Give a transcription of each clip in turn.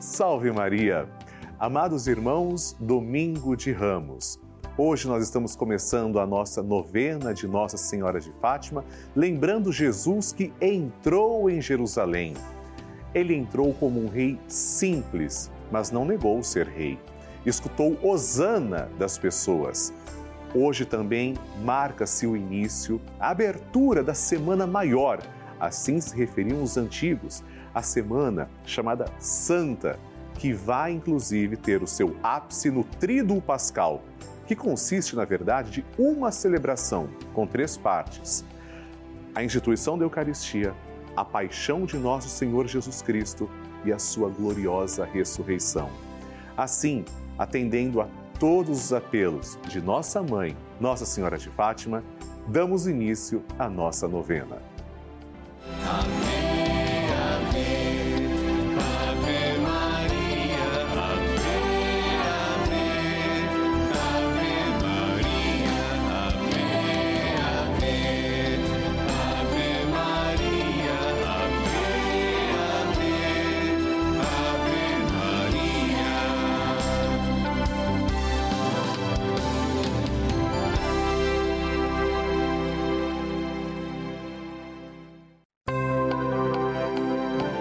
Salve Maria! Amados irmãos, domingo de Ramos. Hoje nós estamos começando a nossa novena de Nossa Senhora de Fátima, lembrando Jesus que entrou em Jerusalém. Ele entrou como um rei simples, mas não negou ser rei. Escutou Hosana das pessoas. Hoje também marca-se o início, a abertura da Semana Maior, assim se referiam os antigos, a semana chamada Santa que vai inclusive ter o seu ápice no Tríduo Pascal, que consiste, na verdade, de uma celebração com três partes: a instituição da Eucaristia, a paixão de nosso Senhor Jesus Cristo e a sua gloriosa ressurreição. Assim, atendendo a todos os apelos de nossa mãe, Nossa Senhora de Fátima, damos início à nossa novena.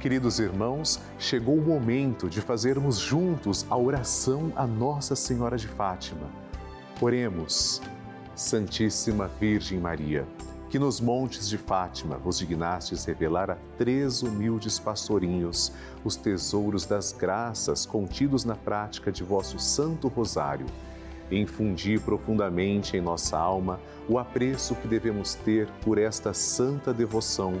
Queridos irmãos, chegou o momento de fazermos juntos a oração a Nossa Senhora de Fátima. Oremos, Santíssima Virgem Maria, que nos montes de Fátima vos dignastes revelar a três humildes pastorinhos os tesouros das graças contidos na prática de vosso Santo Rosário. Infundi profundamente em nossa alma o apreço que devemos ter por esta santa devoção,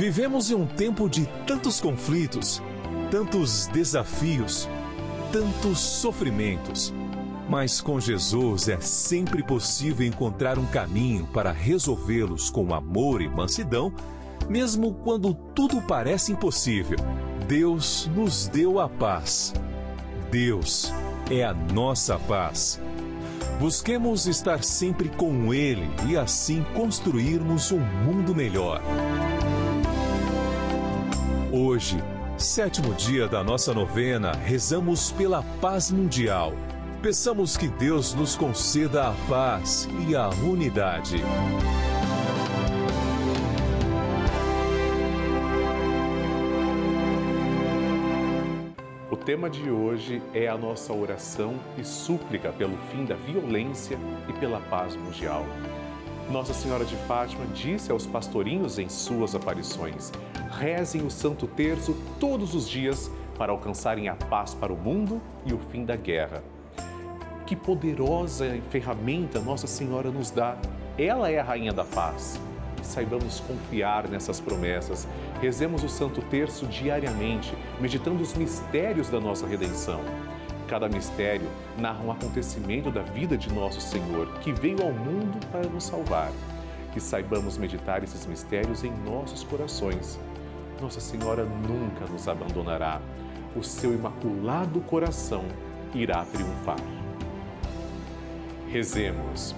Vivemos em um tempo de tantos conflitos, tantos desafios, tantos sofrimentos. Mas com Jesus é sempre possível encontrar um caminho para resolvê-los com amor e mansidão, mesmo quando tudo parece impossível. Deus nos deu a paz. Deus é a nossa paz. Busquemos estar sempre com Ele e assim construirmos um mundo melhor. Hoje, sétimo dia da nossa novena, rezamos pela paz mundial. Peçamos que Deus nos conceda a paz e a unidade. O tema de hoje é a nossa oração e súplica pelo fim da violência e pela paz mundial. Nossa Senhora de Fátima disse aos pastorinhos em suas aparições: rezem o Santo Terço todos os dias para alcançarem a paz para o mundo e o fim da guerra que poderosa ferramenta Nossa Senhora nos dá. Ela é a rainha da paz. Saibamos confiar nessas promessas. Rezemos o Santo Terço diariamente, meditando os mistérios da nossa redenção. Cada mistério narra um acontecimento da vida de nosso Senhor, que veio ao mundo para nos salvar. Que saibamos meditar esses mistérios em nossos corações. Nossa Senhora nunca nos abandonará. O seu imaculado coração irá triunfar. Rezemos.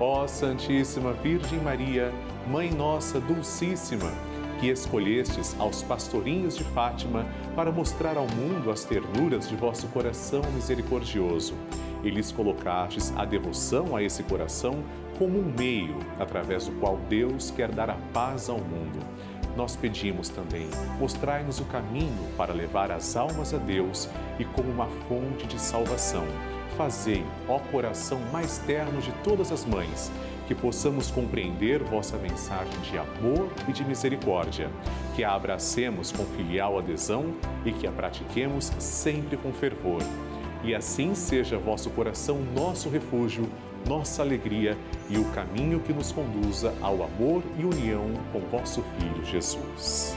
Ó Santíssima Virgem Maria, Mãe Nossa Dulcíssima, que escolhestes aos pastorinhos de Fátima para mostrar ao mundo as ternuras de vosso coração misericordioso, e lhes colocastes a devoção a esse coração como um meio através do qual Deus quer dar a paz ao mundo. Nós pedimos também, mostrai-nos o caminho para levar as almas a Deus e como uma fonte de salvação Fazei, ó coração mais terno de todas as mães, que possamos compreender vossa mensagem de amor e de misericórdia, que a abracemos com filial adesão e que a pratiquemos sempre com fervor. E assim seja vosso coração nosso refúgio, nossa alegria e o caminho que nos conduza ao amor e união com vosso Filho Jesus.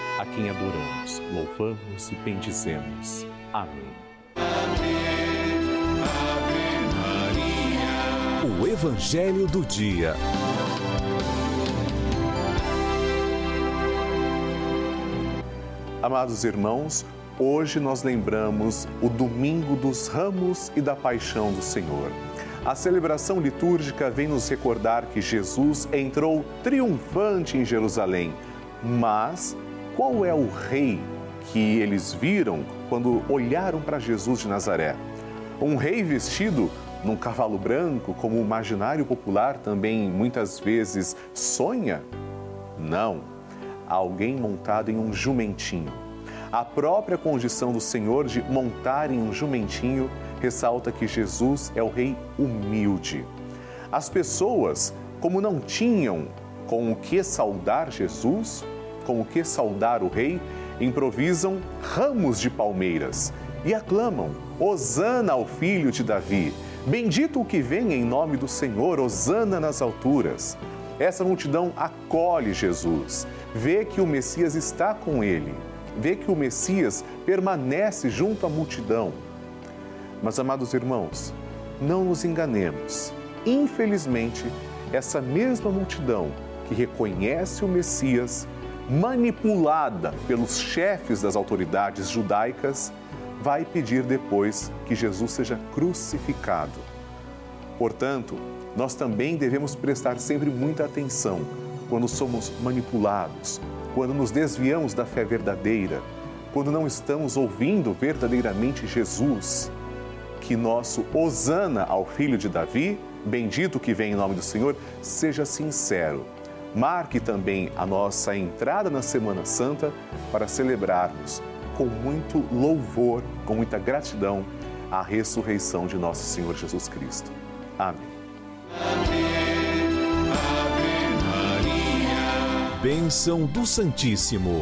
a quem adoramos, louvamos e bendizemos. Amém. Ave, Ave Maria. O Evangelho do Dia. Amados irmãos, hoje nós lembramos o Domingo dos Ramos e da Paixão do Senhor. A celebração litúrgica vem nos recordar que Jesus entrou triunfante em Jerusalém, mas qual é o rei que eles viram quando olharam para Jesus de Nazaré? Um rei vestido num cavalo branco, como o imaginário popular também muitas vezes sonha? Não. Alguém montado em um jumentinho. A própria condição do Senhor de montar em um jumentinho ressalta que Jesus é o rei humilde. As pessoas, como não tinham com o que saudar Jesus, com o que saudar o rei, improvisam ramos de palmeiras e aclamam: Hosana ao filho de Davi! Bendito o que vem em nome do Senhor, Hosana nas alturas. Essa multidão acolhe Jesus, vê que o Messias está com ele, vê que o Messias permanece junto à multidão. Mas, amados irmãos, não nos enganemos. Infelizmente, essa mesma multidão que reconhece o Messias, manipulada pelos chefes das autoridades judaicas, vai pedir depois que Jesus seja crucificado. Portanto, nós também devemos prestar sempre muita atenção quando somos manipulados, quando nos desviamos da fé verdadeira, quando não estamos ouvindo verdadeiramente Jesus. Que nosso hosana ao filho de Davi, bendito que vem em nome do Senhor, seja sincero. Marque também a nossa entrada na Semana Santa para celebrarmos com muito louvor, com muita gratidão, a ressurreição de nosso Senhor Jesus Cristo. Amém. Bênção do Santíssimo.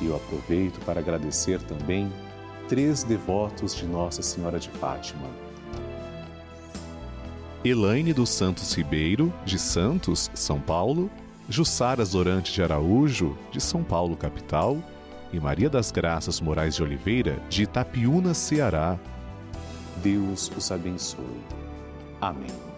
E eu aproveito para agradecer também três devotos de Nossa Senhora de Fátima. Elaine dos Santos Ribeiro, de Santos, São Paulo, Jussara Zorante de Araújo, de São Paulo, capital, e Maria das Graças Moraes de Oliveira, de Itapiúna, Ceará. Deus os abençoe. Amém.